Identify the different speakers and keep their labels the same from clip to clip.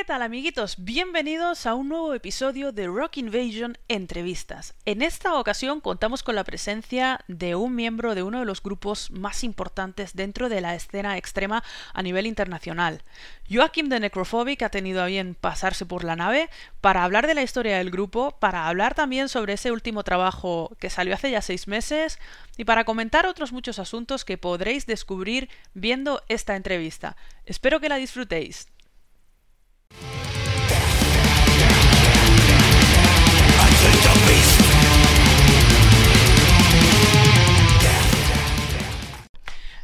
Speaker 1: ¿Qué tal amiguitos? Bienvenidos a un nuevo episodio de Rock Invasion Entrevistas. En esta ocasión contamos con la presencia de un miembro de uno de los grupos más importantes dentro de la escena extrema a nivel internacional. Joachim de Necrophobic ha tenido a bien pasarse por la nave para hablar de la historia del grupo, para hablar también sobre ese último trabajo que salió hace ya seis meses y para comentar otros muchos asuntos que podréis descubrir viendo esta entrevista. Espero que la disfrutéis.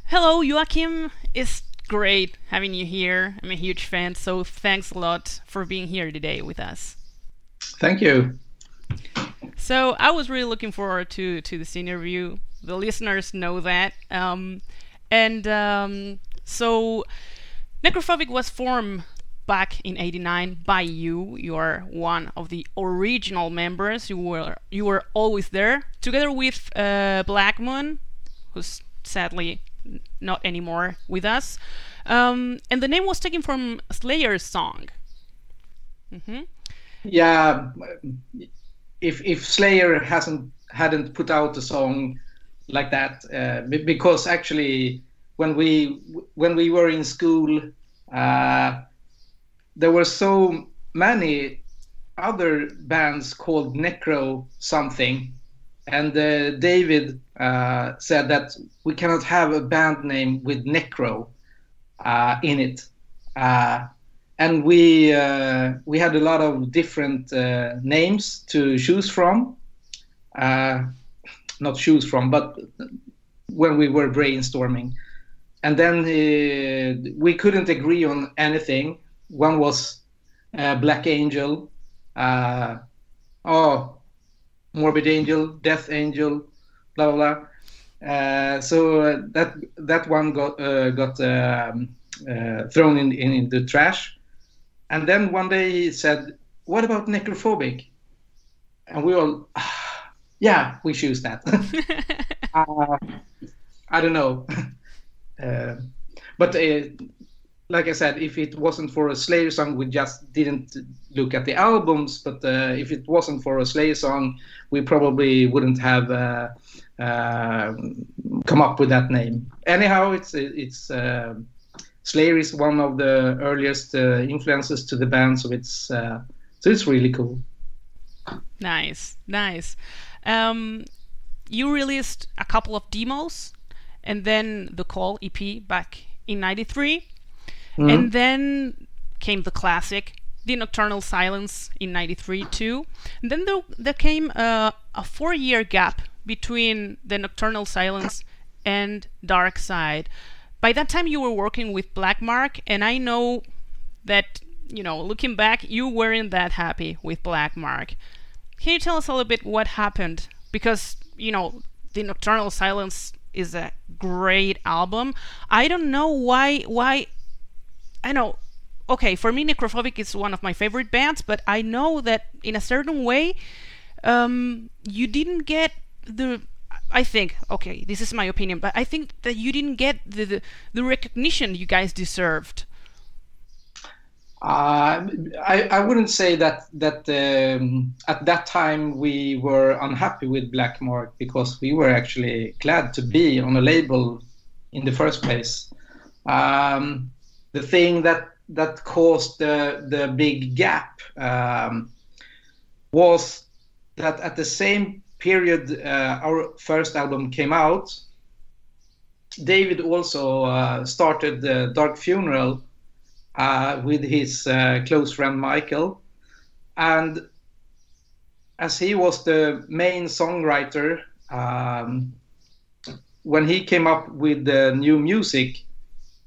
Speaker 1: Hello, Joakim. It's great having you here. I'm a huge fan, so thanks a lot for being here today with us.
Speaker 2: Thank you.
Speaker 1: So I was really looking forward to to this interview. The listeners know that, um, and um, so Necrophobic was formed back in 89 by you. You are one of the original members. You were you were always there together with uh, Blackmoon who's sadly not anymore with us. Um, and the name was taken from slayer's song.
Speaker 2: Mm-hmm. yeah if if slayer hasn't hadn't put out a song like that uh, because actually when we when we were in school uh, there were so many other bands called Necro something, and uh, David uh, said that we cannot have a band name with Necro uh, in it, uh, and we uh, we had a lot of different uh, names to choose from, not choose from, but when we were brainstorming, and then we couldn't agree on anything one was uh, Black Angel, uh, oh, Morbid Angel, Death Angel, blah blah blah. Uh, so uh, that that one got uh, got um, uh, thrown in, in, in the trash, and then one day he said, "What about necrophobic?" And we all, ah, yeah, we choose that. I don't know, but like I said, if it wasn't for a Slayer song, we just didn't look at the albums. But uh, if it wasn't for a Slayer song, we probably wouldn't have uh, uh, come up with that name. Anyhow, it's it's uh, Slayer is one of the earliest uh, influences to the band, so it's uh, so it's really cool.
Speaker 1: Nice, nice. Um, you released a couple of demos, and then the Call EP back in '93 Mm. And then came the classic, The Nocturnal Silence in 93 too. And then there, there came a four year gap between The Nocturnal Silence and Darkside. By that time, you were working with Black Mark, and I know that, you know, looking back, you weren't that happy with Black Mark. Can you tell us a little bit what happened? Because, you know, The Nocturnal Silence is a great album. I don't know why why I know okay, for me, Necrophobic is one of my favorite bands, but I know that in a certain way, um, you didn't get the. I think, okay, this is my opinion, but I think that you didn't get the the, the recognition you guys deserved.
Speaker 2: Uh, I, I wouldn't say that that um, at that time we were unhappy with Black Mark because we were actually glad to be on a label in the first place. Um, the thing that that caused the the big gap um, was that at the same period uh, our first album came out. David also uh, started the Dark Funeral uh, with his uh, close friend Michael, and as he was the main songwriter, um, when he came up with the new music,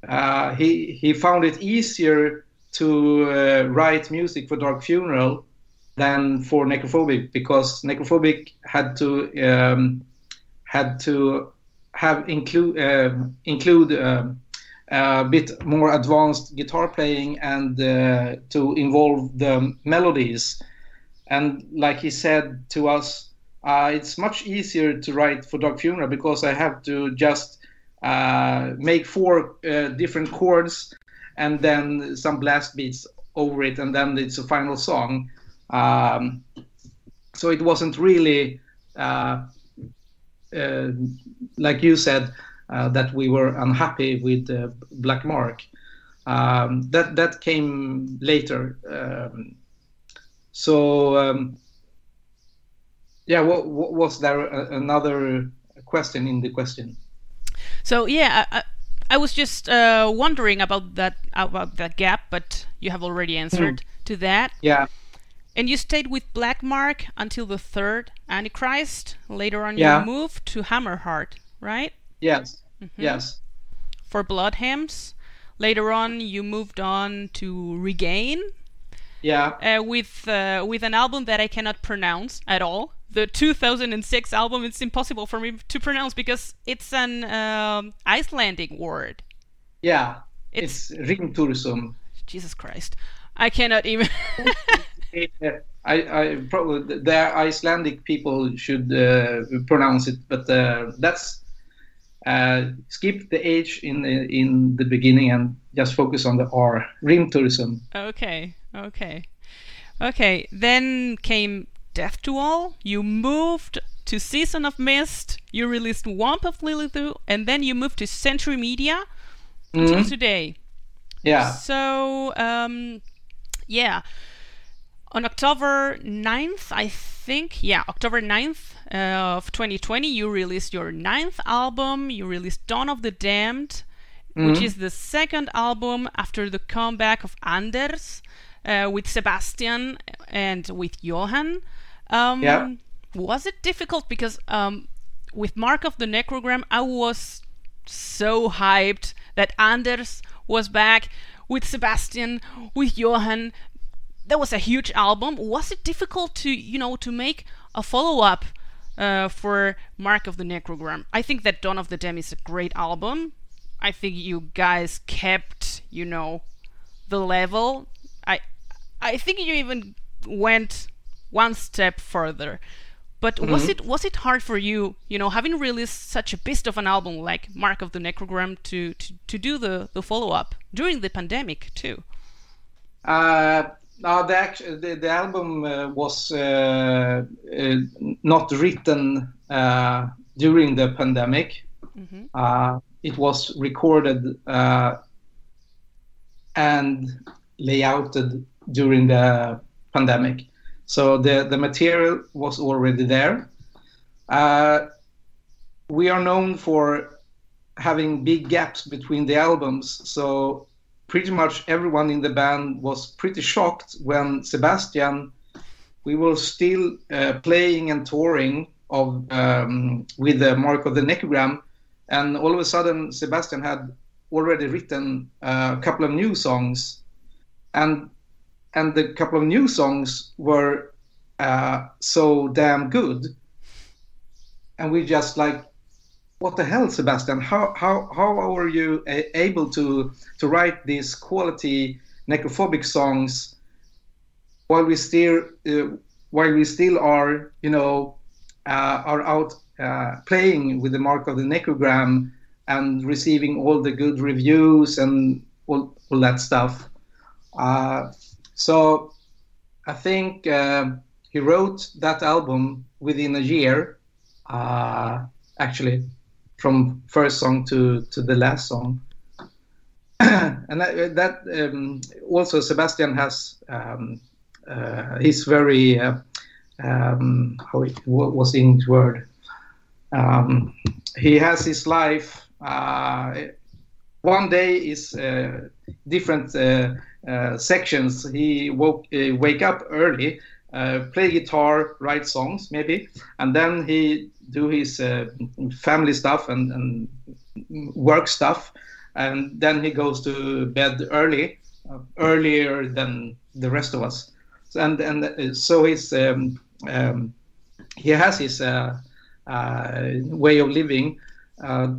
Speaker 2: uh, he he found it easier to uh, write music for Dark Funeral than for Necrophobic because Necrophobic had to um, had to have include uh, include a bit more advanced guitar playing and uh, to involve the melodies. And like he said to us, uh, it's much easier to write for Dark Funeral because I have to just uh, make four uh, different chords and then some blast beats over it, and then it's a final song. Um, so it wasn't really uh, uh, like you said uh, that we were unhappy with Black Mark. Um, that that came later. Um, so um, yeah, what, what, was there another question in the question?
Speaker 1: So yeah, I, I was just uh, wondering about that about that gap, but you have already answered mm. to that.
Speaker 2: Yeah.
Speaker 1: And you stayed with Black Mark until the third Antichrist. Later on, yeah. you moved to Hammerheart, right?
Speaker 2: Yes. Mm-hmm. Yes.
Speaker 1: For Bloodhymns. Later on, you moved on to Regain.
Speaker 2: Yeah.
Speaker 1: Uh, with uh, with an album that I cannot pronounce at all. The 2006 album. It's impossible for me to pronounce because it's an um, Icelandic word.
Speaker 2: Yeah. It's, it's Rimtursum.
Speaker 1: Jesus Christ. I cannot even.
Speaker 2: I, I probably the Icelandic people should uh, pronounce it, but uh, that's uh, skip the H in the, in the beginning and just focus on the R. Rimtursum.
Speaker 1: Okay, okay, okay. Then came Death to All. You moved to Season of Mist. You released Womb of Lilithu, and then you moved to Century Media mm-hmm. until today.
Speaker 2: Yeah.
Speaker 1: So, um, yeah on October 9th, I think, yeah, October 9th uh, of 2020, you released your ninth album. You released Dawn of the Damned, mm-hmm. which is the second album after the comeback of Anders uh, with Sebastian and with Johan. Um,
Speaker 2: yeah.
Speaker 1: Was it difficult? Because um, with Mark of the Necrogram, I was so hyped that Anders was back with Sebastian, with Johan that was a huge album. Was it difficult to you know to make a follow up uh, for Mark of the Necrogram? I think that Dawn of the Damned is a great album. I think you guys kept you know the level. I I think you even went one step further. But mm-hmm. was it was it hard for you, you know, having released such a beast of an album like Mark of the Necrogram to to, to do the, the follow up during the pandemic too?
Speaker 2: Uh, no, the, the, the album uh, was uh, uh, not written uh, during the pandemic. Mm-hmm. Uh, it was recorded uh, and layouted during the pandemic. So the, the material was already there. we are known for having big gaps between the albums. So pretty much everyone in the band was pretty shocked when Sebastian, we were still uh, playing and touring of um, with the Mark of the Necrogram, and all of a sudden Sebastian had already written uh, a couple of new songs, and and the couple of new songs were uh, so damn good, and we just like what the hell, Sebastian? How how how are you able to to write these quality necrophobic songs while we still uh, while we still are you know uh, are out uh, playing with the mark of the necrogram and receiving all the good reviews and all, all that stuff. So I think uh, he wrote that album within a year, uh, actually from first song to to the last song. and that, that um, also Sebastian has um, uh, he's very uh, um, how it, what was the English word? Um, he has his life. Uh, one day is uh, different uh, uh, sections. He woke wake up early, play guitar, write songs maybe, and then he do his uh, family stuff and, and, work stuff, and then he goes to bed early, uh, earlier than the rest of us. And and uh, so he's um, um, he has his uh, uh, way of living. Uh,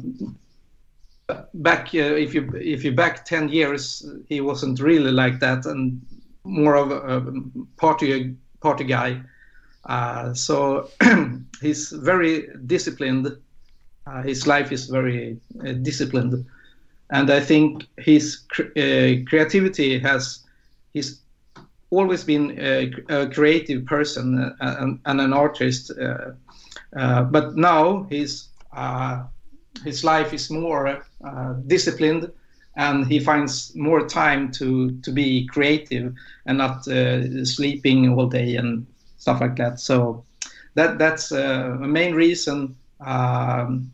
Speaker 2: back if you if you back ten years, he wasn't really like that, and more of a party party guy. Uh, so he's very disciplined. Uh, his life is very uh, disciplined, and I think his uh, creativity has he's always been a, a creative person uh, and, and, an artist. Uh, uh, but now his his life is more disciplined and he finds more time to to be creative and not uh, sleeping all day and stuff like that. So that that's uh, a main reason um,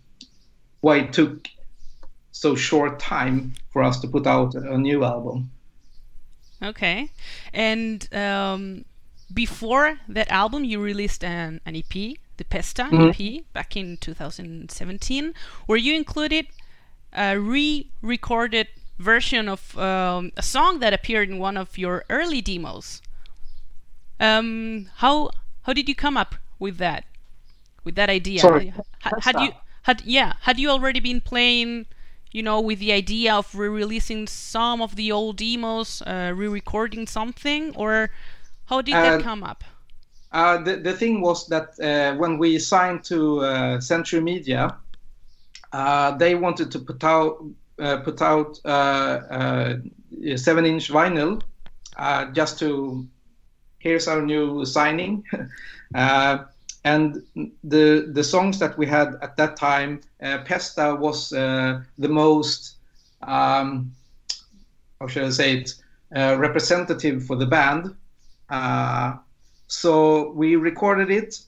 Speaker 2: why it took so short time for us to put out a new album.
Speaker 1: Okay, and um, before that album, you released an, an EP, the Pesta mm-hmm. EP, back in 2017, where you included a re-recorded version of um, a song that appeared in one of your early demos. Um, how how did you come up with that, with that idea?
Speaker 2: Sorry,
Speaker 1: had, had you had yeah had you already been playing, you know, with the idea of re-releasing some of the old demos, uh, re-recording something, or how did uh, that come up?
Speaker 2: Uh, the the thing was that uh, when we signed to uh, Century Media, uh, they wanted to put out put out a seven-inch vinyl just to here's our new signing. uh, and the the songs that we had at that time, uh, Pesta was uh, the most, um, how should I say it, uh, representative for the band. Uh, so we recorded it,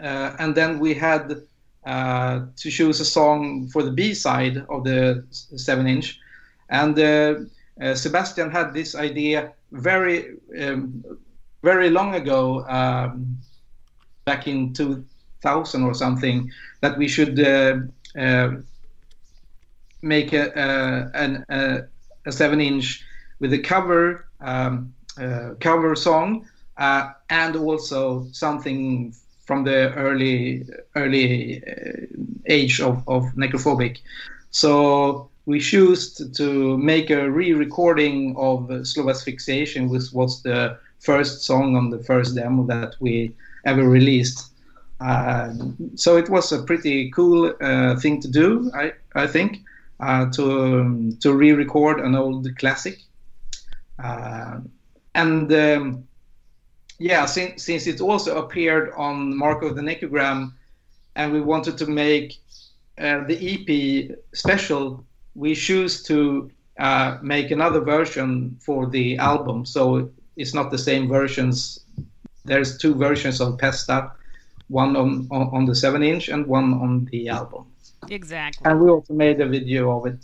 Speaker 2: uh, and then we had to choose a song for the B side of the seven inch, and Sebastian had this idea very um, very long ago, um, back in 2000 or something, that we should uh, uh, make a, a, a, a, seven inch with a cover um, uh, cover song uh, and also something from the early early uh, age of, of necrophobic. So we chose to make a re-recording of Slow Asphyxiation, which was the first song on the first demo that we ever released. Uh, so it was a pretty cool uh, thing to do, I, I think, uh, to um, to re-record an old classic. Uh, and um, yeah, since since it also appeared on Mark of the Necrogram, and we wanted to make uh, the EP special we choose to uh, make another version for the album. So it's not the same versions. There's two versions of Pesta, one on, on, on the 7 inch and one on the album.
Speaker 1: Exactly.
Speaker 2: And we also made a video of it,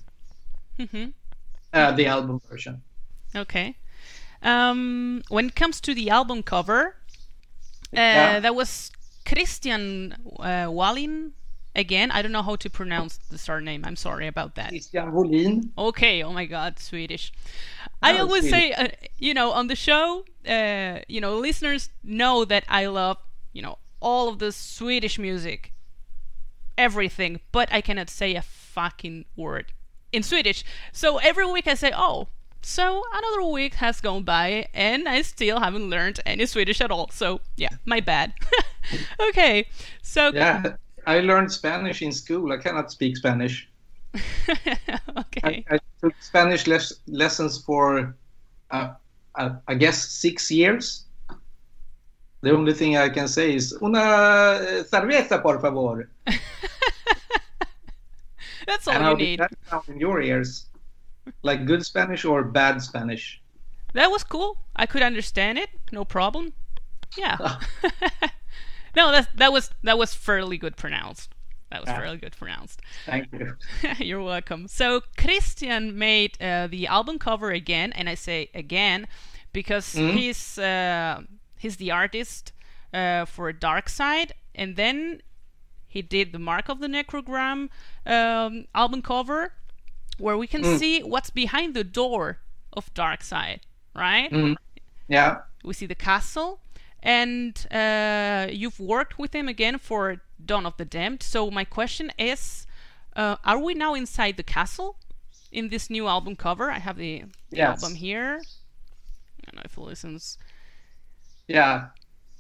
Speaker 2: mm-hmm. uh, the album version.
Speaker 1: Okay. Um, when it comes to the album cover, uh, yeah. that was Christian uh, Wåhlin Again, I don't know how to pronounce the surname. I'm sorry about that.
Speaker 2: Christian Wåhlin.
Speaker 1: Okay. Oh my God, Swedish. I always Swedish. say, uh, you know, on the show, uh, you know, listeners know that I love, you know, all of the Swedish music, everything, but I cannot say a fucking word in Swedish. So every week I say, oh, so another week has gone by and I still haven't learned any Swedish at all. So yeah, my bad. okay. So
Speaker 2: yeah. I learned Spanish in school. I cannot speak Spanish.
Speaker 1: okay.
Speaker 2: I, I, took Spanish les- lessons for, uh, uh, I guess, six years. The only thing I can say is una eh, cerveza, por favor.
Speaker 1: That's all and you need.
Speaker 2: That in your ears, like good Spanish or bad Spanish.
Speaker 1: That was cool. I could understand it, no problem. Yeah. no, that that was that was fairly good pronounced. That was yeah. fairly good pronounced.
Speaker 2: Thank you.
Speaker 1: You're welcome. So Christian made uh, the album cover again, and I say again because mm-hmm. he's uh, he's the artist uh, for Darkside, and then he did the Mark of the Necrogram um, album cover, where we can mm. see what's behind the door of Darkside, right?
Speaker 2: Mm. Yeah.
Speaker 1: We see the castle, and uh, you've worked with him again for Dawn of the Damned. So my question is, uh, are we now inside the castle in this new album cover? I have the, the yes. album here. I don't know if it listens.
Speaker 2: Yeah,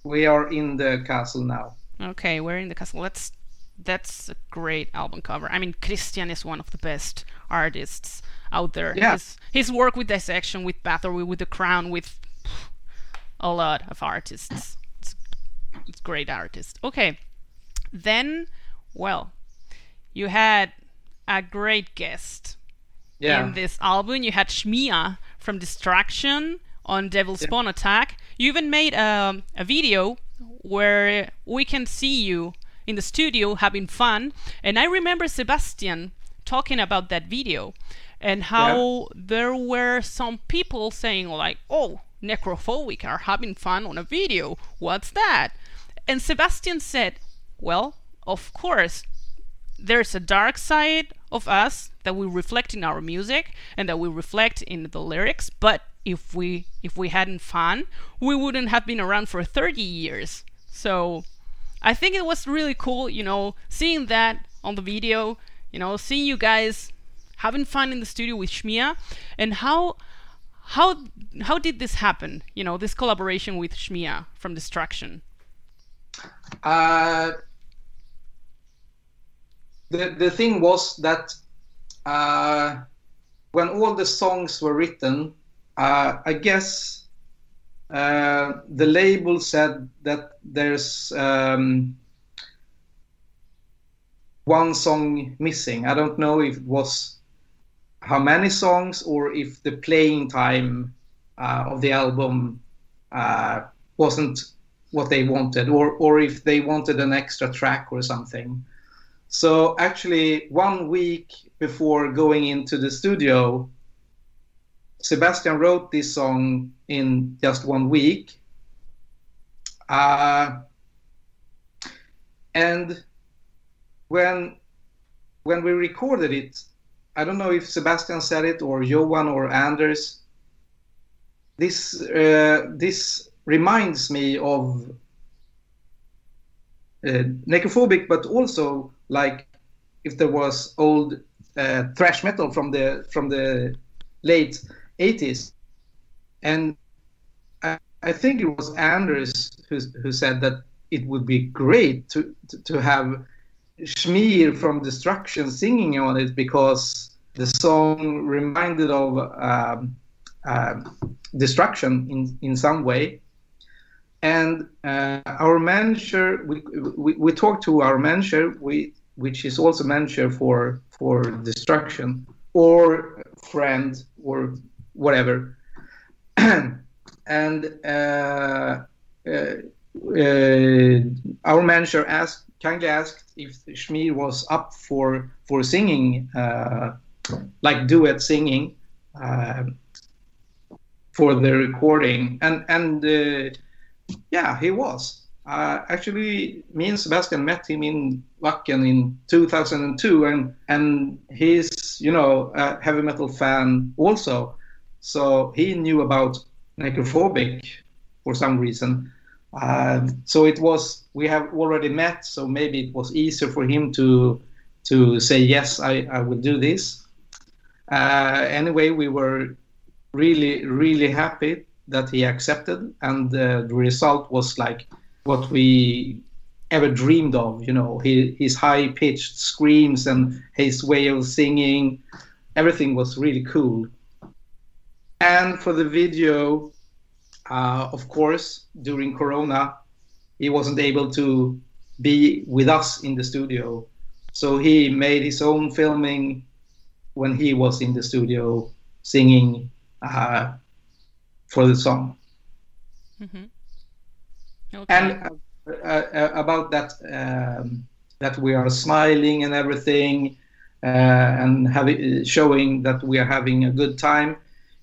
Speaker 2: we are in the castle now.
Speaker 1: Okay, we're in the castle. That's that's a great album cover. I mean, Christian is one of the best artists out there.
Speaker 2: Yeah.
Speaker 1: His, his work with Dissection, with Bathory, with The Crown, with a lot of artists. It's, it's great artist. Okay. Then, well, you had a great guest
Speaker 2: Yeah.
Speaker 1: in this album. You had Schmier from Destruction on Devil Spawn Attack. You even made a, a video where we can see you in the studio having fun. And I remember Sebastian talking about that video and how there were some people saying like, "Oh, Necrophobic are having fun on a video. What's that?" And Sebastian said, "Well, of course, there's a dark side of us that we reflect in our music and that we reflect in the lyrics but if we if we hadn't fun we wouldn't have been around for 30 years so i think it was really cool you know seeing that on the video you know seeing you guys having fun in the studio with Schmier and how how how did this happen? You know this collaboration with Schmier from destruction
Speaker 2: Uh, the the thing was that uh, when all the songs were written, uh, I guess uh, the label said that there's um, one song missing. I don't know if it was how many songs or if the playing time uh, of the album uh, wasn't what they wanted, or or if they wanted an extra track or something. So actually, one week before going into the studio, Sebastian wrote this song in just one week. Uh, and when when we recorded it, I don't know if Sebastian said it or Johan or Anders. This uh, this reminds me of uh, necrophobic, but also like if there was old uh, thrash metal from the from the late 80s, and I, I think it was Anders who who said that it would be great to to, to have Schmier from Destruction singing on it because the song reminded of um, uh, Destruction in in some way. And uh, our manager we, we, we talked to our manager we which is also manager for for destruction or friend or whatever. And uh, uh, uh, our manager asked kindly asked if Schmier was up for for singing uh, like duet singing uh, for the recording and and uh, yeah, he was. Uh, actually, me and Sebastian met him in Wacken in 2002, and and he's you know a heavy metal fan also, so he knew about Necrophobic for some reason. Uh, so it was we have already met, so maybe it was easier for him to to say yes, I, I will do this. Uh, anyway, we were really really happy that he accepted, and uh, the result was like what we ever dreamed of. You know, he, his high pitched screams and his way of singing, everything was really cool. And for the video, uh, of course, during Corona, he wasn't able to be with us in the studio. So he made his own filming when he was in the studio singing uh, for the song.
Speaker 1: Mm-hmm. Okay.
Speaker 2: And uh, uh, about that, um, that we are smiling and everything, uh, and having showing that we are having a good time,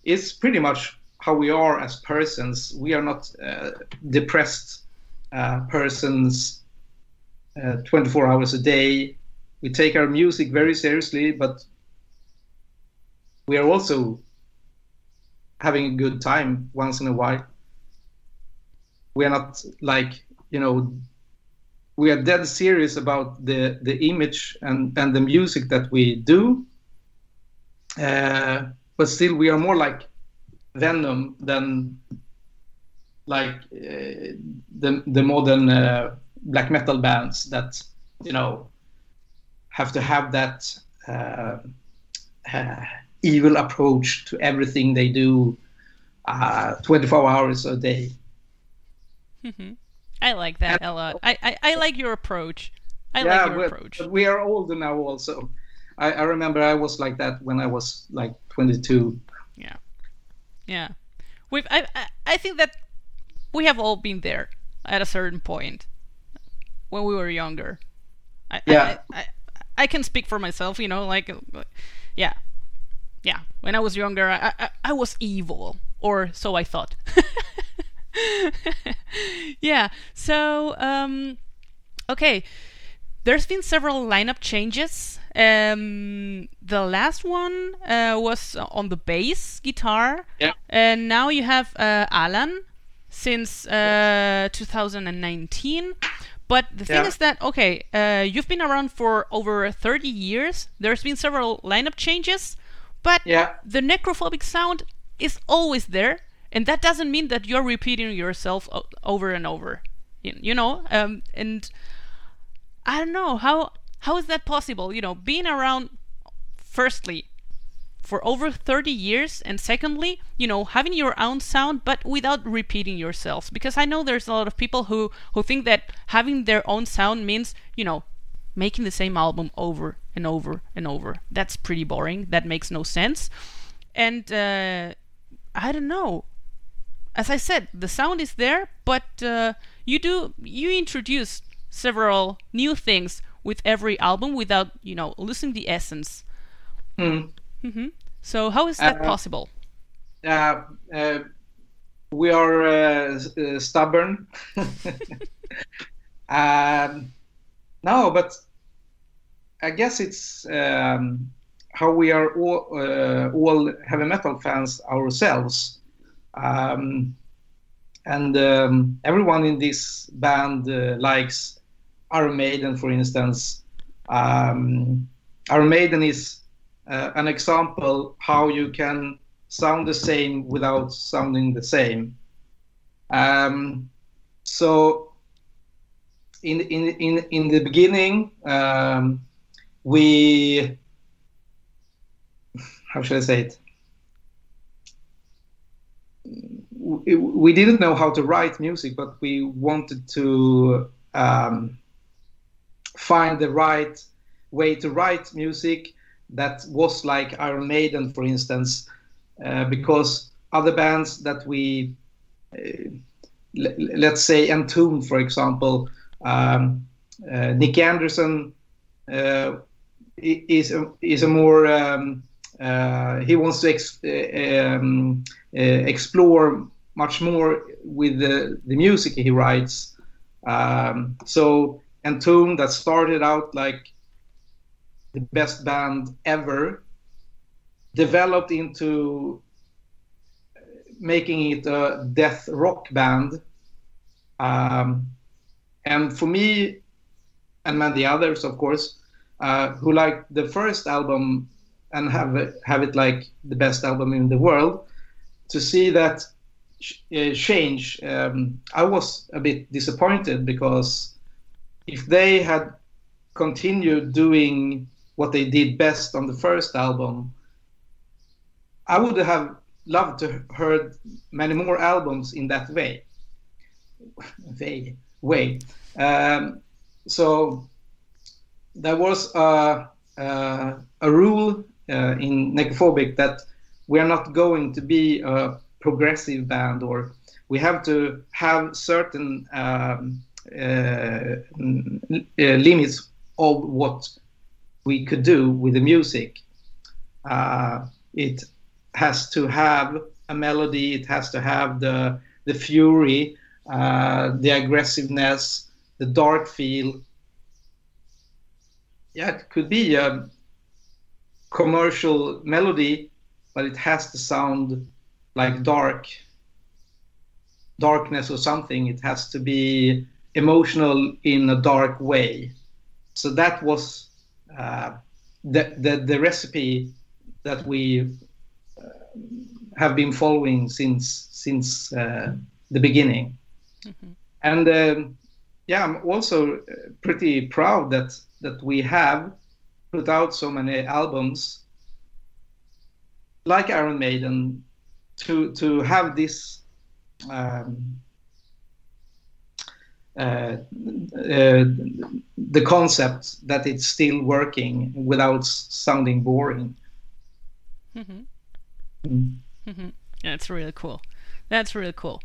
Speaker 2: is pretty much how we are as persons. We are not uh, depressed uh, persons, uh, 24 hours a day. We take our music very seriously, but we are also having a good time once in a while. We are not like you know, we are dead serious about the the image and and the music that we do. Uh, but still, we are more like Venom than like uh, the the modern uh, black metal bands that you know have to have that uh, evil approach to everything they do, uh, 24 hours a day.
Speaker 1: Mm-hmm. I like that and, a lot. I, I, I, like your approach. I
Speaker 2: yeah,
Speaker 1: like your approach.
Speaker 2: But we are older now, also. I, I remember I was like that when I was like 22.
Speaker 1: Yeah. We've I, I I think that we have all been there at a certain point when we were younger. I,
Speaker 2: yeah.
Speaker 1: I, I, I can speak for myself, you know, like, yeah, yeah. When I was younger, I, I, I was evil, or so I thought. yeah. So, um, okay. There's been several lineup changes. Um, the last one uh, was on the bass guitar.
Speaker 2: Yeah.
Speaker 1: And now you have uh, Alan since uh, 2019. But the thing
Speaker 2: Yeah.
Speaker 1: is that okay, uh, you've been around for over 30 years. There's been several lineup changes, but
Speaker 2: Yeah.
Speaker 1: the necrophobic sound is always there, and that doesn't mean that you're repeating yourself o- over and over. You, you know, um, and I don't know how how is that possible. You know, being around firstly for over 30 years and secondly you know having your own sound but without repeating yourselves because i know there's a lot of people who who think that having their own sound means you know making the same album over and over and over. That's pretty boring. That makes no sense. And uh, i don't know. As i said the sound is there but uh, you do you introduce several new things with every album without you know losing the essence
Speaker 2: Hmm.
Speaker 1: hmm So how is that
Speaker 2: Uh,
Speaker 1: possible?
Speaker 2: uh, uh, we are uh, uh, stubborn. um, no, but I guess it's um, how we are all, uh, all heavy metal fans ourselves. Um, and um, everyone in this band uh, likes Iron Maiden, for instance. Um, Iron Maiden is uh, an example how you can sound the same without sounding the same. Um, so in in in in the beginning, um, we how should I say it? We, didn't know how to write music, but we wanted to um, find the right way to write music that was like Iron Maiden, for instance, uh, because other bands that we, uh, l- let's say Entombed, for example, um, uh, Nicke Andersson uh, is a, is a more um, uh, he wants to ex- uh, um, explore much more with the, the music he writes. Um, so Entombed that started out like the best band ever, developed into making it a death rock band. Um, and for me, and many others, of course, uh, who like the first album and have it, have it like the best album in the world, to see that ch- uh, change, um, I was a bit disappointed because if they had continued doing what they did best on the first album, I would have loved to heard many more albums in that way. Way, way. Um, so there was a, a, a rule uh, in Necrophobic that we are not going to be a progressive band, or we have to have certain um, limits of what we could do with the music. Uh, it has to have a melody. It has to have the the fury, uh, the aggressiveness, the dark feel. Yeah, it could be a commercial melody, but it has to sound like dark darkness or something. It has to be emotional in a dark way. So that was uh, the, the the recipe that we uh, have been following since since uh, the beginning. And um, yeah, I'm also uh, pretty proud that that we have put out so many albums like Iron Maiden, to to have this um, uh, uh, the concept that it's still working without sounding boring.
Speaker 1: Mm-hmm. Mm. Mm-hmm. That's really cool. That's really cool.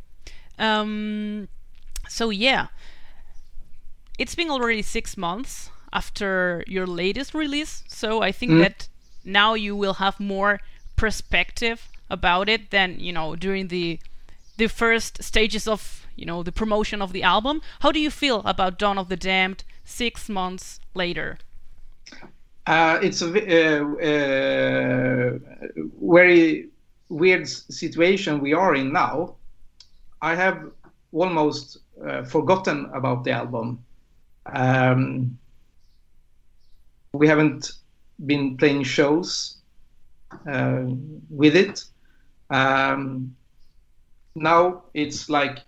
Speaker 1: Um, so yeah, it's been already six months after your latest release, so I think mm. that now you will have more perspective about it than you know during the the first stages of you know the promotion of the album. How do you feel about Dawn of the Damned six months later?
Speaker 2: Uh, it's a uh, uh, very weird situation we are in now. I have almost uh, forgotten about the album. Um, we haven't been playing shows uh, with it. Um, now it's like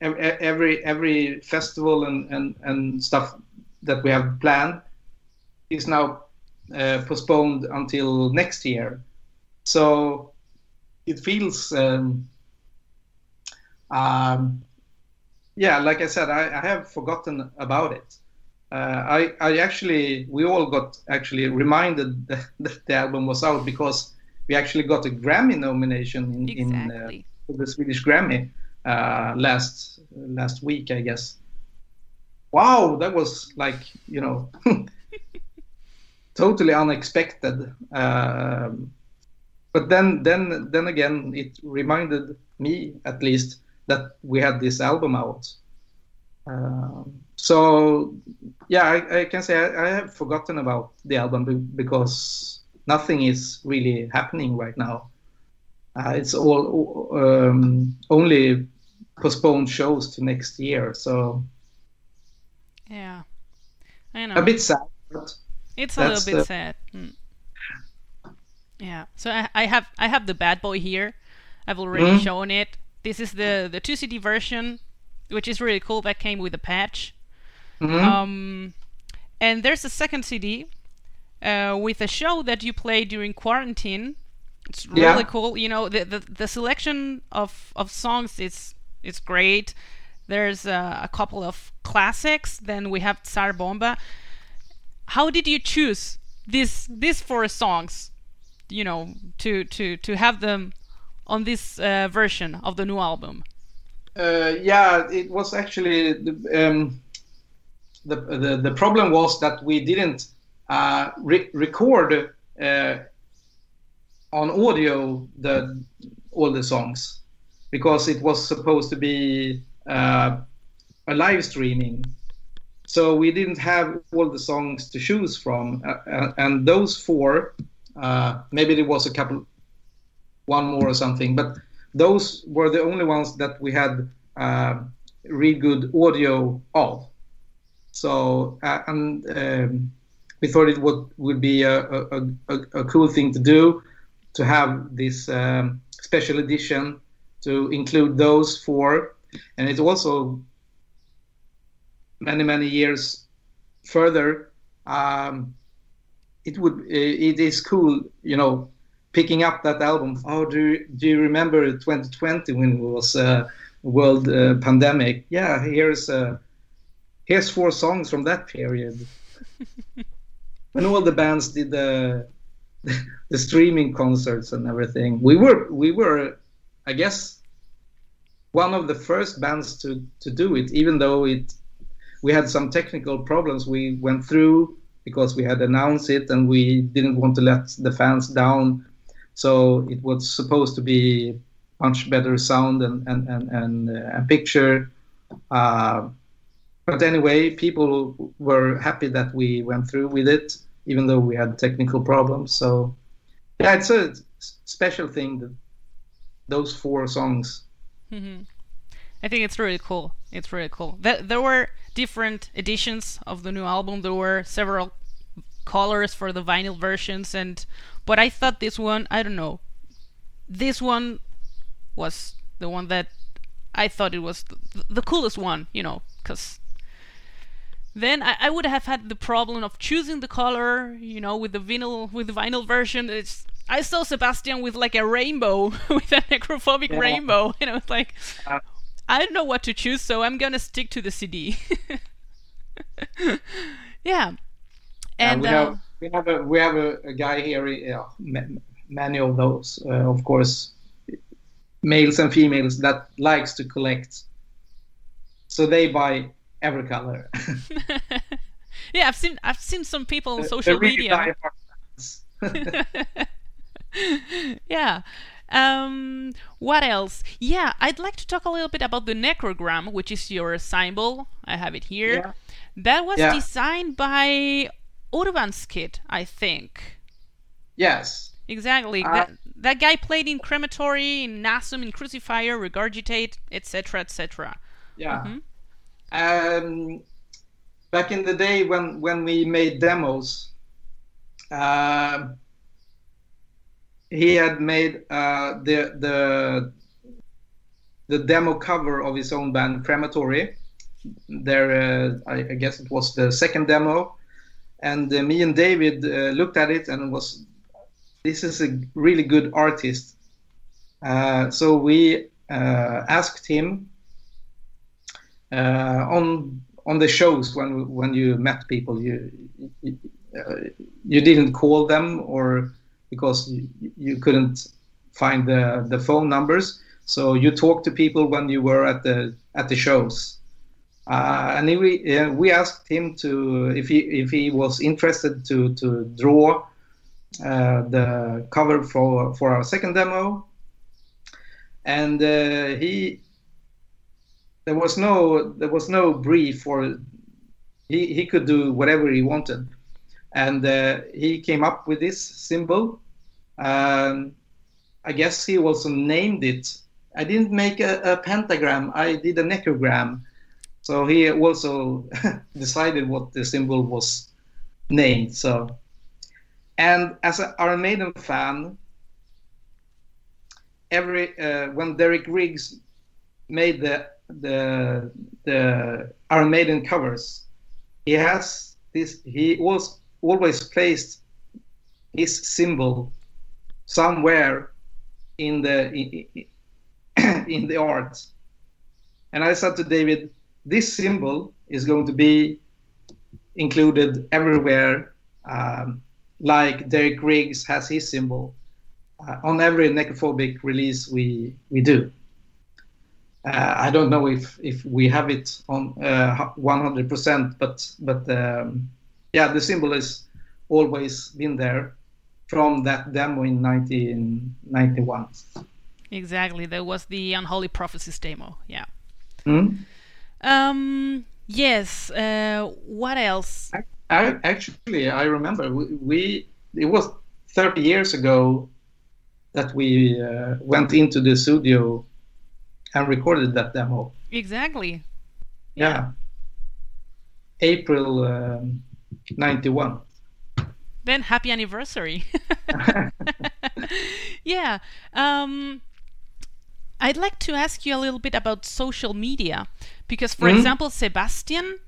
Speaker 2: every every festival and, and, and stuff that we have planned is now uh, postponed until next year. So it feels, um, um, yeah, like I said, I, I have forgotten about it. Uh, I, I actually, we all got actually reminded that, that, the album was out because we actually got a Grammy nomination in, exactly. in uh, the Swedish Grammy uh, last last week, I guess. Wow, that was like you know totally unexpected. Um, but then then then again, it reminded me at least that we had this album out. Um, so yeah, I, I, can say I, I, have forgotten about the album because nothing is really happening right now. Uh, it's all um, only postponed shows to next year. So
Speaker 1: yeah, I know.
Speaker 2: A bit sad,
Speaker 1: it's a little bit the... sad. Mm. Yeah. So I, I, have I have the Bad Boy here. I've already mm. shown it. This is the the two CD version, which is really cool. That came with a patch. Mm-hmm. Um, and there's a second CD uh, with a show that you play during quarantine. It's really yeah. cool. You know, the, the the selection of of songs is is great. There's uh, a couple of classics. Then we have Tsar Bomba. How did you choose these these four songs? You know, to to to have them on this uh, version of the new album.
Speaker 2: Uh, yeah, it was actually the, um, the, the the problem was that we didn't uh, re- record uh, on audio the all the songs because it was supposed to be uh, a live streaming. So we didn't have all the songs to choose from, uh, uh and those four, uh, maybe there was a couple, one more or something, but those were the only ones that we had uh, really good audio of. So and um, we thought it would would be a, a, a, a cool thing to do to have this um, special edition to include those four, and it's also many many years further. Um, it would it is cool, you know, picking up that album. Oh, do you, do you remember 2020 when it was a world uh, pandemic? Yeah, here's uh, here's four songs from that period. when all the bands did the the streaming concerts and everything, we were we were, I guess, one of the first bands to to do it. Even though it we had some technical problems, we went through because we had announced it and we didn't want to let the fans down. So it was supposed to be much better sound and and and and, uh, picture. Uh, but anyway, people were happy that we went through with it, even though we had technical problems. So, yeah, it's a special thing that those four songs.
Speaker 1: Mm-hmm. I think it's really cool. It's really cool. There, were different editions of the new album. There were several colors for the vinyl versions, and but I thought this one, I don't know, this one was the one that I thought it was the, the coolest one, you know, because then I, I, would have had the problem of choosing the color, you know, with the vinyl with the vinyl version. It's I saw Sebastian with like a rainbow, with a necrophobic yeah. rainbow, and I was like, uh, I don't know what to choose, so I'm gonna stick to the CD. yeah,
Speaker 2: and we, uh, have, we have a we have a, a guy here. Yeah, many of those, uh, of course, males and females that likes to collect. So they buy every color.
Speaker 1: yeah, I've seen I've seen some people on social really media. yeah. Um, what else? Yeah, I'd like to talk a little bit about the necrogram, which is your symbol. I have it here. Yeah. That was yeah. designed by Urban Skytt, I think.
Speaker 2: Yes.
Speaker 1: Exactly. Uh, that, that guy played in Crematory, in Nasum, in Crucifier, Regurgitate, etc., etc.
Speaker 2: Yeah. Mm-hmm. Um, back in the day when when we made demos, uh, he had made uh, the the the demo cover of his own band Crematory. There, uh, I, I, guess it was the second demo, and uh, me and David uh, looked at it and was, this is a really good artist. Uh, so we asked him on on the shows when when you met people you you, uh, you didn't call them or because you, you, couldn't find the the phone numbers. So you talked to people when you were at the at the shows. Uh, and we uh, we asked him to if he if he was interested to to draw uh, the cover for for our second demo. And uh, he there was no there was no brief or he, he could do whatever he wanted. And uh, he came up with this symbol. Um, i guess he also named it. I didn't make a, a pentagram. I did a necrogram. So he also decided what the symbol was named so. And as an Iron Maiden fan, every uh, when Derek Riggs made the the the Iron Maiden covers, he has this. He was always placed his symbol somewhere in the in, in the art. And I said to David, this symbol is going to be included everywhere, um, like Derek Riggs has his symbol uh, on every necrophobic release we we do. Uh, I don't know if if we have it on 100%, uh, but but um, yeah, the symbol has always been there from that demo in 1991.
Speaker 1: Exactly, there was the Unholy Prophecies demo. Yeah.
Speaker 2: Mm?
Speaker 1: Um. Yes. Uh, what else?
Speaker 2: I, I, actually, I remember we, we, It was 30 years ago that we uh, went into the studio and recorded that demo.
Speaker 1: Exactly.
Speaker 2: Yeah. yeah. April um, 91.
Speaker 1: Then happy anniversary. yeah. Um, I'd like to ask you a little bit about social media because, for mm-hmm. example, Sebastian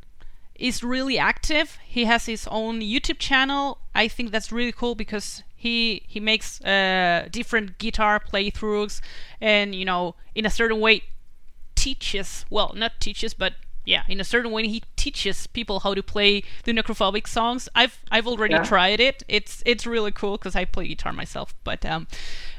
Speaker 1: is really active. He has his own YouTube channel. I think that's really cool because he he makes uh, different guitar playthroughs and you know in a certain way teaches well not teaches but yeah in a certain way he teaches people how to play the necrophobic songs. I've i've already yeah. tried it. It's it's really cool because i play guitar myself but um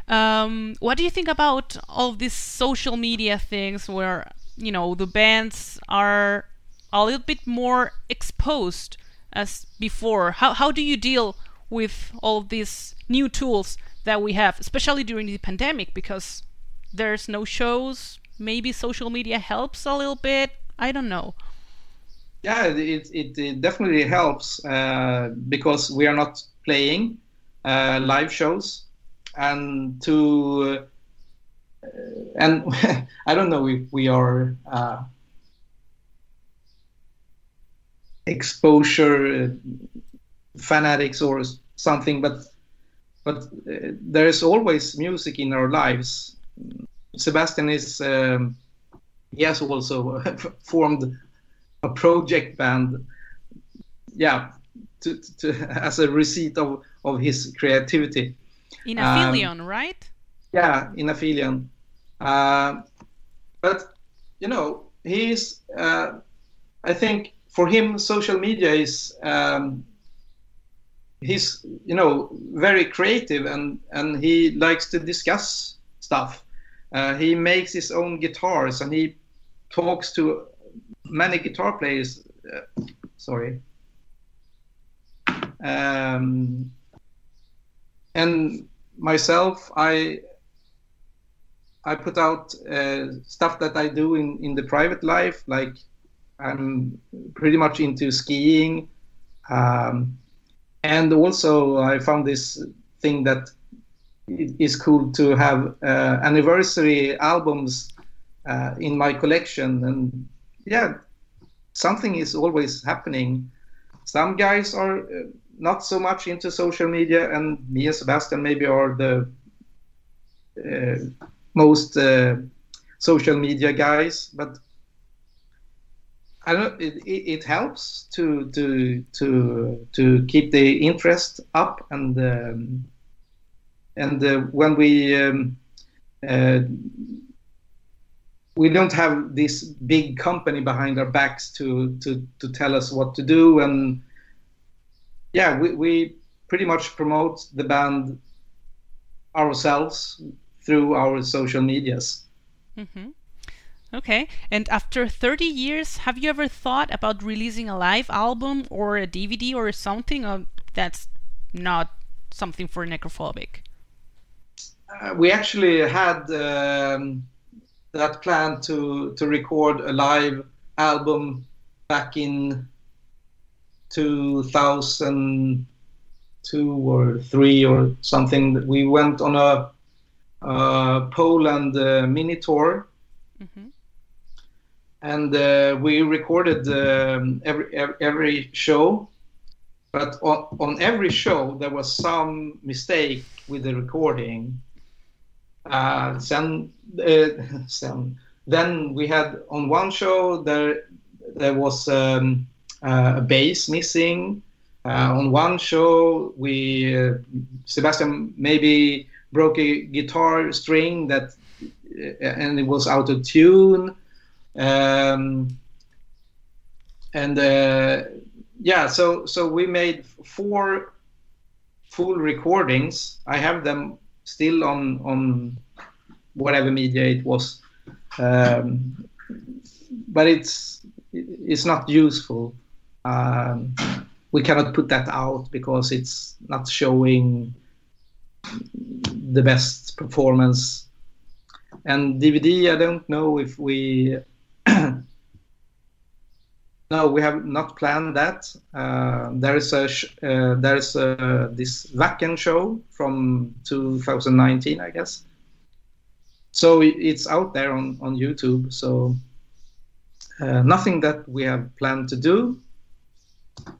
Speaker 1: um what do you think about all these social media things where you know the bands are a little bit more exposed as before? How how do you deal with all these new tools that we have, especially during the pandemic, because there's no shows. Maybe social media helps a little bit. I don't know.
Speaker 2: Yeah, it, it, it definitely helps uh, because we are not playing uh, live shows, and to uh, and I don't know if we are uh, exposure uh, fanatics or something, but but uh, there is always music in our lives. Sebastian is um, he has also formed a project band, yeah, to, to, as a receipt of of his creativity.
Speaker 1: In Aphelion, um, right?
Speaker 2: Yeah, in Aphelion. Uh, but you know, he's. Uh, I think for him, social media is. Um, he's you know very creative and and he likes to discuss stuff. Uh, he makes his own guitars and he talks to many guitar players. Uh, sorry. Um, and myself, I I put out uh, stuff that I do in in the private life, like I'm pretty much into skiing, um, and also I found this thing that it is cool to have uh, anniversary albums uh, in my collection, and yeah, something is always happening. Some guys are uh, not so much into social media, and me and Sebastian maybe are the uh, most uh, social media guys, but I don't. It, it, helps to to to to keep the interest up, and um, and uh, when we um, uh, we don't have this big company behind our backs to to to tell us what to do, and yeah, we we pretty much promote the band ourselves through our social medias.
Speaker 1: Mm-hmm. Okay. And after 30 years, have you ever thought about releasing a live album or a DVD or something? Or that's not something for necrophobic?
Speaker 2: Uh, we actually had um, that plan to to record a live album back in 2002 or three or something. We went on a uh, Poland uh, mini tour. Mm-hmm. And uh, we recorded um, every, every show, but on, on every show there was some mistake with the recording. Uh, sen, uh, sen, then we had on one show there there was um, uh, a bass missing. Uh, on one show, we uh, Sebastian maybe broke a guitar string that and it was out of tune. Um, and uh, yeah, so so we made four full recordings. I have them still on on whatever media it was, um, but it's it's not useful. Um, we cannot put that out because it's not showing the best performance. And DVD, I don't know if we. no, we have not planned that. Uh, there is a uh, there is a, this Wacken show from 2019, I guess. So it's out there on on YouTube. So uh, nothing that we have planned to do,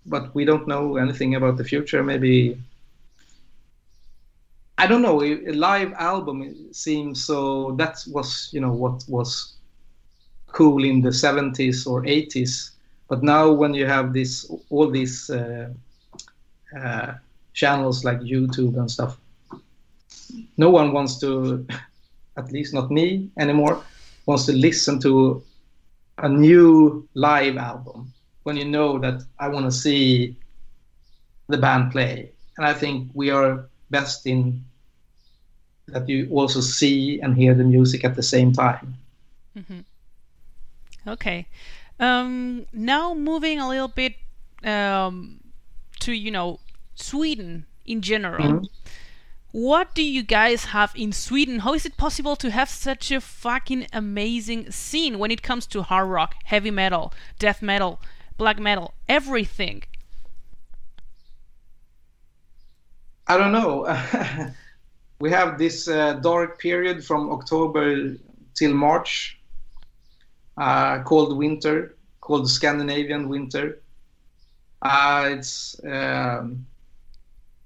Speaker 2: but we don't know anything about the future. Maybe I don't know. A live album seems so. That was you know what was cool in the 70s or 80s. But now when you have this all these uh, uh, channels like YouTube and stuff, no one wants to, at least not me anymore, wants to listen to a new live album when you know that I want to see the band play. And I think we are best in that you also see and hear the music at the same time.
Speaker 1: Mm-hmm. Okay. Um, now moving a little bit um, to you know Sweden in general. Mm-hmm. What do you guys have in Sweden? How is it possible to have such a fucking amazing scene when it comes to hard rock, heavy metal, death metal, black metal, everything?
Speaker 2: I don't know. we have this uh, dark period from October till March uh, called winter, called Scandinavian winter. Uh, it's um,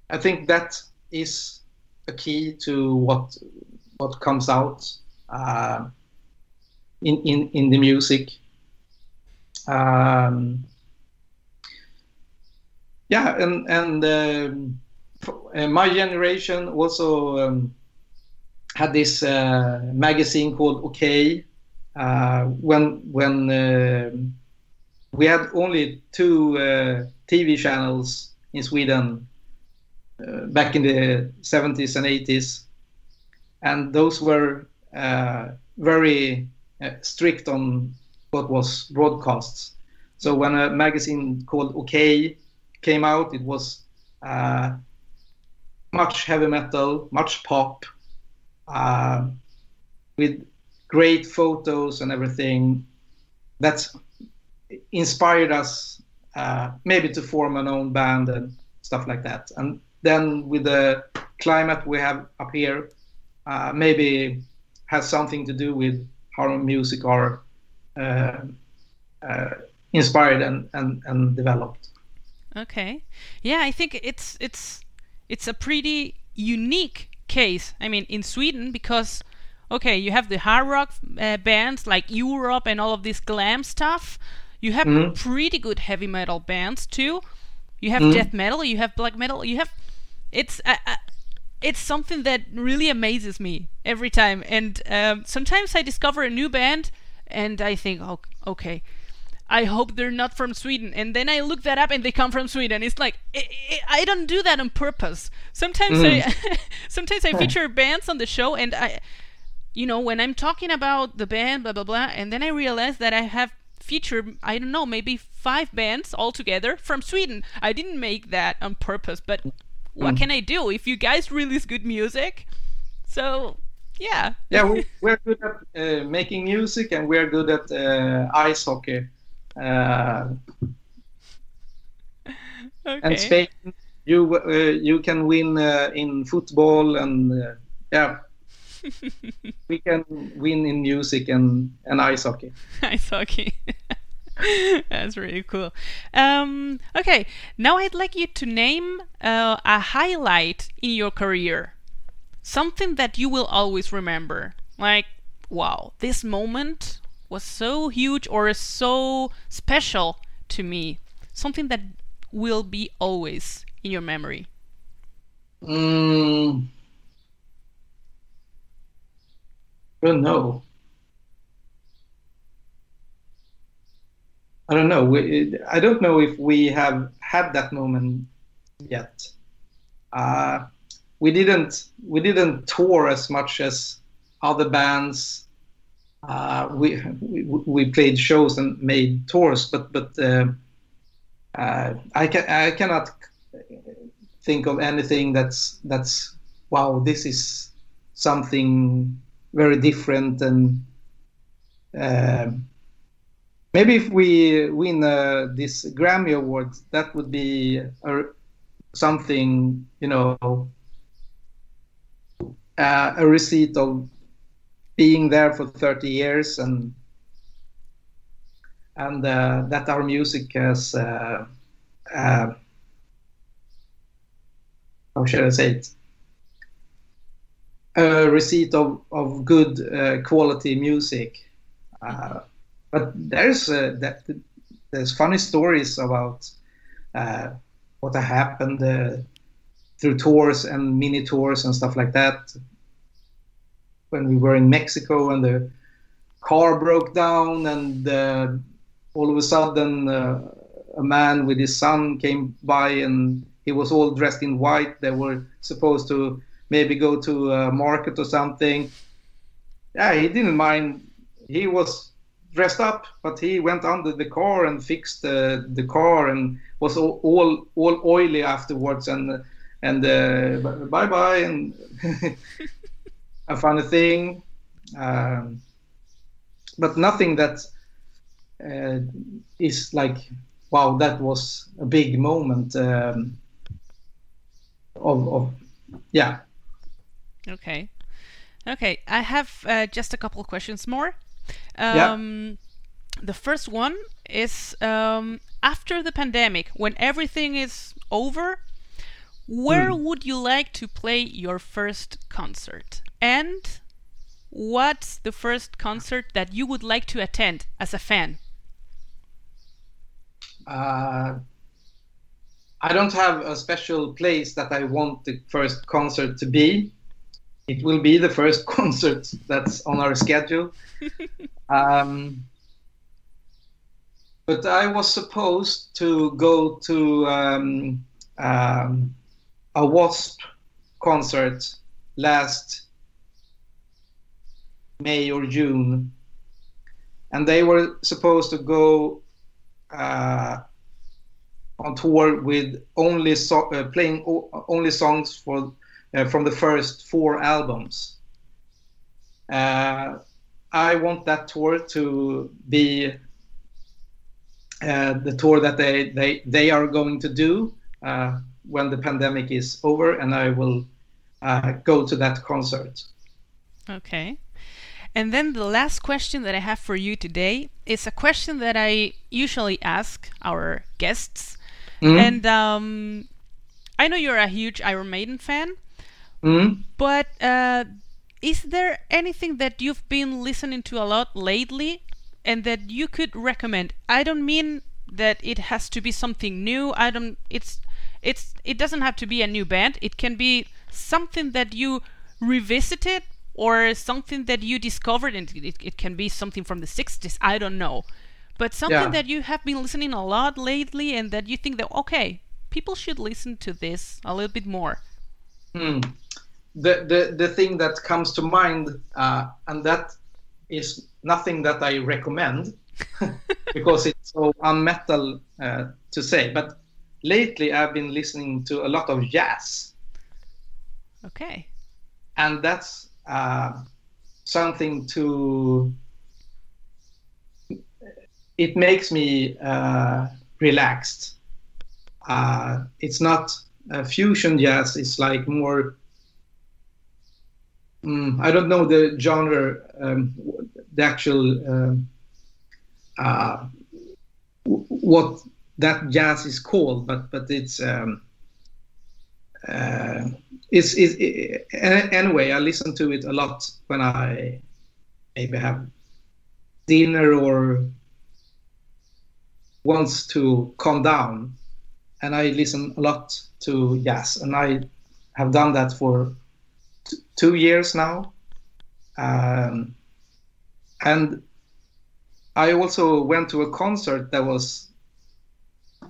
Speaker 2: I think that is a key to what what comes out uh, in, in in the music. Um, yeah, and and um, uh, my generation also um, had this uh, magazine called OKEJ. Uh, when when uh, we had only two uh, TV channels in Sweden uh, back in the 70s and 80s, and those were very strict on what was broadcasts. So when a magazine called OKEJ came out, it was uh, much heavy metal, much pop, uh, with great photos and everything. That's inspired us uh, maybe to form an own band and stuff like that. And then with the climate we have up here, uh, maybe has something to do with how music are uh, uh, inspired and, and, and developed.
Speaker 1: Okay, yeah, I think it's it's it's a pretty unique case. I mean, in Sweden, because okay, you have the hard rock uh, bands like Europe and all of this glam stuff. You have mm. pretty good heavy metal bands too. You have mm. death metal. You have black metal. You have it's uh, uh, it's something that really amazes me every time. And um, sometimes I discover a new band and I think, oh, okay, I hope they're not from Sweden. And then I look that up and they come from Sweden. It's like it, it, I don't do that on purpose. Sometimes mm. I sometimes I feature bands on the show and I you know, when I'm talking about the band blah blah blah and then I realize that I have featured I don't know, maybe 5 bands altogether from Sweden. I didn't make that on purpose, but what mm. can I do if you guys release good music? So yeah.
Speaker 2: Yeah, we, we're good at uh, making music and we're good at uh, ice hockey. Uh, okay. And Spain, you uh, you can win uh, in football and uh, yeah. We can win in music and, and ice hockey.
Speaker 1: Ice hockey. That's really cool. Um, okay, now I'd like you to name uh, a highlight in your career something that you will always remember. Like, wow, this moment was so huge or so special to me. Something that will be always in your memory.
Speaker 2: Mm, I don't know. I don't know. We, I don't know if we have had that moment yet. Uh, we didn't we didn't tour as much as other bands. Uh, we, we, we played shows and made tours, but but uh, uh, I can I cannot think of anything that's that's wow this is something very different and uh, maybe if we win uh, this Grammy award that would be something you know uh, a receipt of being there for 30 years and and uh, that our music has uh, uh how should I say it a receipt of, of good uh, quality music uh, but there's that there's funny stories about what happened through tours and mini tours and stuff like that when we were in Mexico and the car broke down and uh, all of a sudden uh, a man with his son came by and he was all dressed in white. They were supposed to maybe go to a market or something. Yeah, he didn't mind. He was dressed up, but he went under the car and fixed uh, the car and was all, all, all oily afterwards and and uh, bye bye and I found a funny thing, um, but nothing that uh, is like, wow, that was a big moment um, of, of, yeah.
Speaker 1: Okay, okay. I have uh, just a couple questions more. Um, yeah. The first one is um, after the pandemic, when everything is over, where mm. would you like to play your first concert? And what's the first concert that you would like to attend as a fan?
Speaker 2: Uh, I don't have a special place that I want the first concert to be. It will be the first concert that's on our schedule. um, but I was supposed to go to um, um, a Wasp concert last May or June, and they were supposed to go uh, on tour with only so- uh, playing o- only songs for uh, from the first four albums. Uh, I want that tour to be uh, the tour that they, they they are going to do uh, when the pandemic is over, and I will go to that concert.
Speaker 1: Okay. And then the last question that I have for you today is a question that I usually ask our guests. Mm-hmm. And um, I know you're a huge Iron Maiden fan, mm-hmm. but uh, is there anything that you've been listening to a lot lately and that you could recommend? I don't mean that it has to be something new. I don't. It's it's it doesn't have to be a new band. It can be something that you revisited or something that you discovered and it, it can be something from the 60s i don't know but something yeah. that you have been listening a lot lately and that you think that okay people should listen to this a little bit more
Speaker 2: hmm. The, the the thing that comes to mind uh, and that is nothing that i recommend because it's so unmetal uh, to say but lately i've been listening to a lot of jazz.
Speaker 1: Okay.
Speaker 2: And that's uh, something to it makes me uh, relaxed. Uh, it's not fusion jazz it's like more mm, i don't know the genre um, the actual um, uh, what that jazz is called but but it's um, uh, it's, it's it, anyway i listen to it a lot when i maybe have dinner or wants to calm down and i listen a lot to jazz and i have done that for t- two years now um, and i also went to a concert that was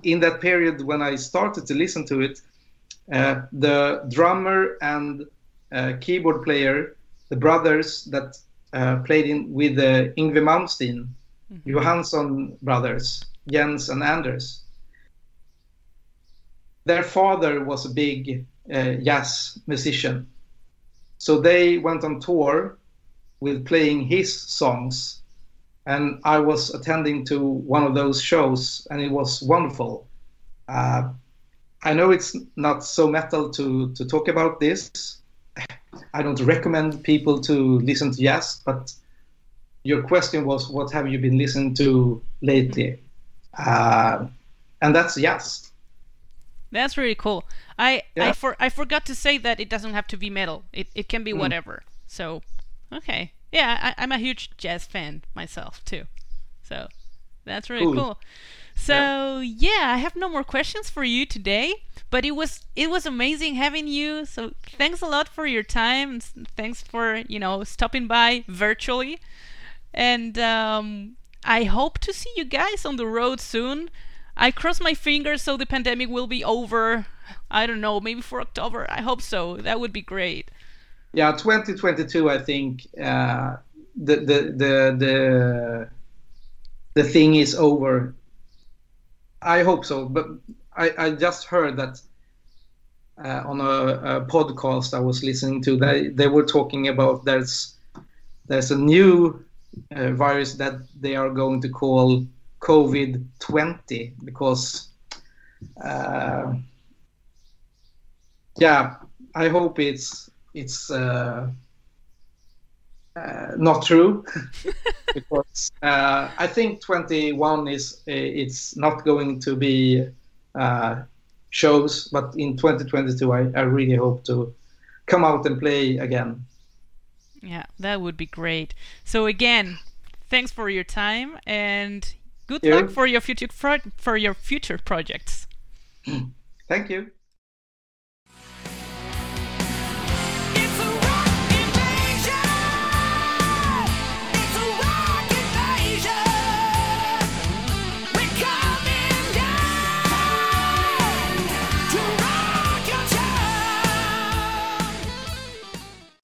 Speaker 2: in that period when i started to listen to it uh, the drummer and uh, keyboard player, the brothers that uh, played in with the Yngwie Malmsteen, mm-hmm. Johansson brothers, Jens and Anders. Their father was a big jazz musician, so they went on tour with playing his songs and I was attending to one of those shows, and it was wonderful. Uh, I know it's not so metal to to talk about this. I don't recommend people to listen to jazz, but your question was, what have you been listening to lately? Uh, and that's jazz.
Speaker 1: That's really cool. I yeah. I for I forgot to say that it doesn't have to be metal. It it can be mm. whatever. So, okay, yeah, I, am a huge jazz fan myself too. So, that's really cool. cool. So yeah. yeah, I have no more questions for you today. But it was it was amazing having you. So thanks a lot for your time. Thanks for you know stopping by virtually, and um, I hope to see you guys on the road soon. I cross my fingers so the pandemic will be over. I don't know, maybe for October. I hope so. That would be great.
Speaker 2: Yeah, 2022. I think uh, the the the the the thing is over I hope so, but I, I just heard that uh, on a, a, podcast I was listening to, they they were talking about there's there's a new uh, virus that they are going to call COVID twenty because uh, yeah, I hope it's it's uh, uh, not true because uh, I think 21 is uh, it's not going to be uh, shows, but in 2022 I, I really hope to come out and play again.
Speaker 1: Yeah, that would be great. So again, thanks for your time and good luck for your future for your future projects.
Speaker 2: Thank you.